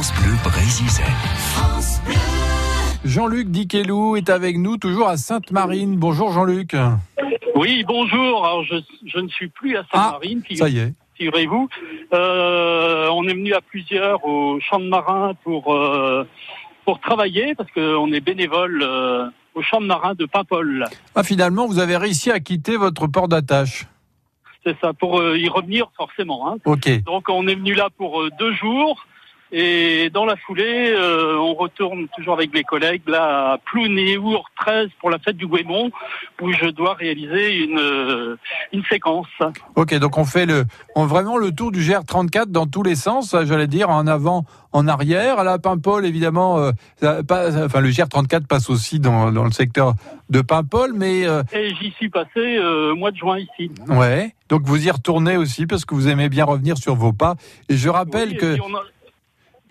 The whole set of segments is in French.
France Bleu Brésil. Jean-Luc Diquelou est avec nous, toujours à Sainte-Marine. Bonjour Jean-Luc. Oui, bonjour. Alors, je, je ne suis plus à Sainte-Marine. Ah, ça y est. Figurez-vous, euh, on est venu à plusieurs au champ de marin pour euh, pour travailler parce qu'on est bénévole euh, au champ de marin de Paimpol. Ah, finalement, vous avez réussi à quitter votre port d'attache. C'est ça, pour euh, y revenir forcément. Hein. Ok. Donc on est venu là pour euh, deux jours. Et dans la foulée, euh, on retourne toujours avec mes collègues là à Plounéour 13 pour la fête du Guémont, où je dois réaliser une euh, une séquence. Ok, donc on fait le, on, vraiment le tour du GR34 dans tous les sens, j'allais dire, en avant, en arrière. À la Paimpol, évidemment, euh, ça enfin le GR34 passe aussi dans, dans le secteur de Paimpol, mais euh, Et j'y suis passé au mois de juin ici. ouais. Donc vous y retournez aussi parce que vous aimez bien revenir sur vos pas. Et je rappelle Oui, et que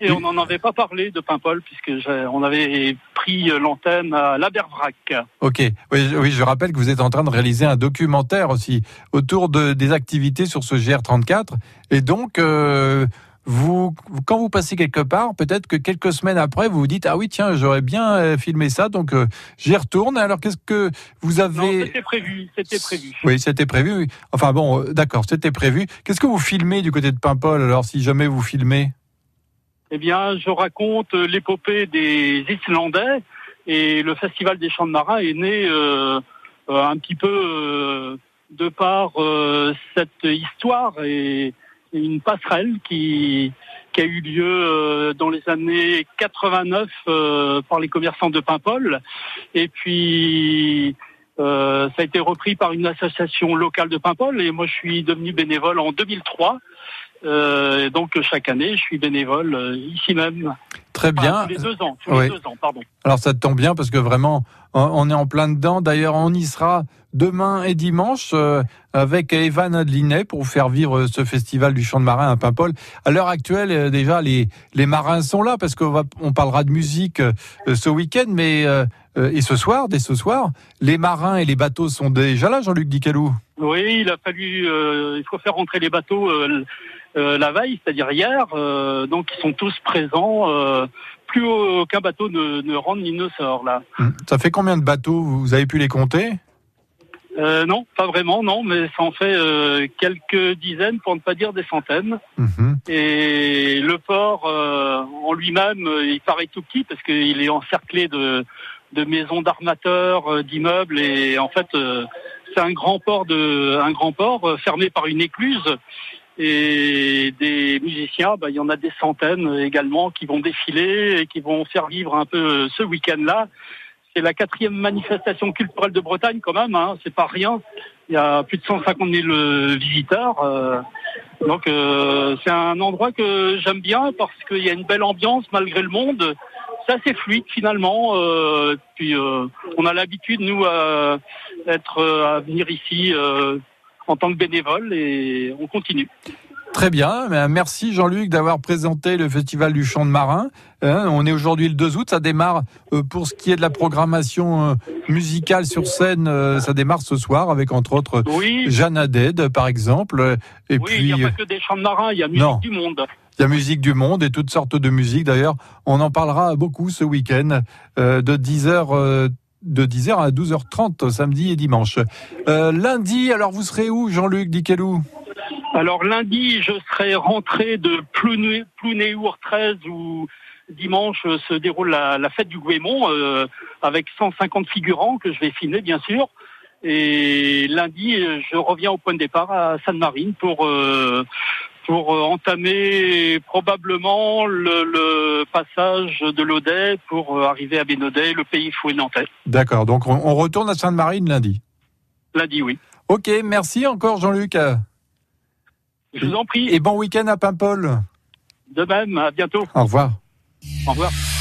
Et on n'en avait pas parlé de Paimpol puisque on avait pris euh, l'antenne à l'Abervrac. Ok, oui, je- oui, je rappelle que vous êtes en train de réaliser un documentaire aussi autour de, des activités sur ce GR34. Et donc, euh, vous, quand vous passez quelque part, peut-être que quelques semaines après, vous vous dites ah oui tiens, j'aurais bien euh, filmé ça, donc euh, j'y retourne. Alors qu'est-ce que vous avez c'était prévu, c'était prévu. Oui, c'était prévu. Enfin bon, d'accord, c'était prévu. Qu'est-ce que vous filmez du côté de Paimpol alors si jamais vous filmez? Eh bien, je raconte l'épopée des Islandais et le Festival des Champs de Marins est né euh, euh, un petit peu euh, de par euh, cette histoire et, une passerelle qui, qui a eu lieu dans les années 89 euh, par les commerçants de Paimpol. Et puis, euh, ça a été repris par une association locale de Paimpol et moi je suis devenu bénévole en 2003. Euh, et donc chaque année, je suis bénévole euh, ici même. Très bien. Tous les deux ans, tous Oui. les deux ans, pardon. Alors ça tombe bien parce que vraiment, on- est en plein dedans. D'ailleurs, on y sera demain et dimanche euh, avec Evan Adlinet pour faire vivre ce festival du chant de marin à Paimpol. À l'heure actuelle, déjà, les, les marins sont là parce qu'on on parlera de musique ce week-end, mais et ce soir, dès ce soir, les marins et les bateaux sont déjà là, Jean-Luc Dicalou. Oui, il a fallu, il faut faire rentrer les bateaux la veille, c'est-à-dire hier. euh, donc ils sont tous présents. euh, plus aucun bateau ne, ne rentre ni ne sort là. Ça fait combien de bateaux? Vous avez pu les compter? Euh, non, pas vraiment, non, mais ça en fait euh, quelques dizaines, pour ne pas dire des centaines. Mhm. Et le port euh, en lui-même, euh, il paraît tout petit parce qu'il est encerclé de, de maisons d'armateurs, euh, d'immeubles, et en fait, euh, c'est un grand port de, un grand port euh, fermé par une écluse. Et des musiciens, bah, il y en a des centaines également qui vont défiler et qui vont faire vivre un peu ce week-end-là. C'est la quatrième manifestation culturelle de Bretagne quand même, hein, c'est pas rien. Il y a plus de 150 000 euh, visiteurs. euh, donc euh, c'est un endroit que j'aime bien parce qu'il y a une belle ambiance malgré le monde. C'est assez fluide finalement. Euh, puis euh, on a l'habitude nous à être euh, à venir ici en tant que bénévole et on continue. Très bien, Ben, merci Jean-Luc d'avoir présenté le Festival du Chant de Marin. Hein, on est aujourd'hui le 2 août, ça démarre euh, pour ce qui est de la programmation euh, musicale sur scène, euh, ça démarre ce soir avec entre autres Oui, Jeanne Haddad par exemple. Et oui, il n'y puis a pas que des chants de marins, il y a musique Non. du monde. il y a musique du monde et toutes sortes de musiques. D'ailleurs, on en parlera beaucoup ce week-end de 10h. De 10h à 12h30 samedi et dimanche. Euh, lundi, alors vous serez où Jean-Luc Dikelou Alors lundi, je serai rentré de Plouné- Plounéour 13 où dimanche euh, se déroule la, fête du Guémont euh, avec 150 figurants que je vais filmer bien sûr. Et lundi, je reviens au point de départ à Sainte-Marine pour pour euh, entamer probablement le, le passage de l'Audet pour euh, arriver à Bénodet, le pays fouet nantais. D'accord, donc on, on retourne à Sainte-Marine lundi. Lundi, oui. Ok, merci encore Jean-Luc. Je vous en prie. Et bon week-end à Paimpol. De même, à bientôt. Au revoir. Au revoir.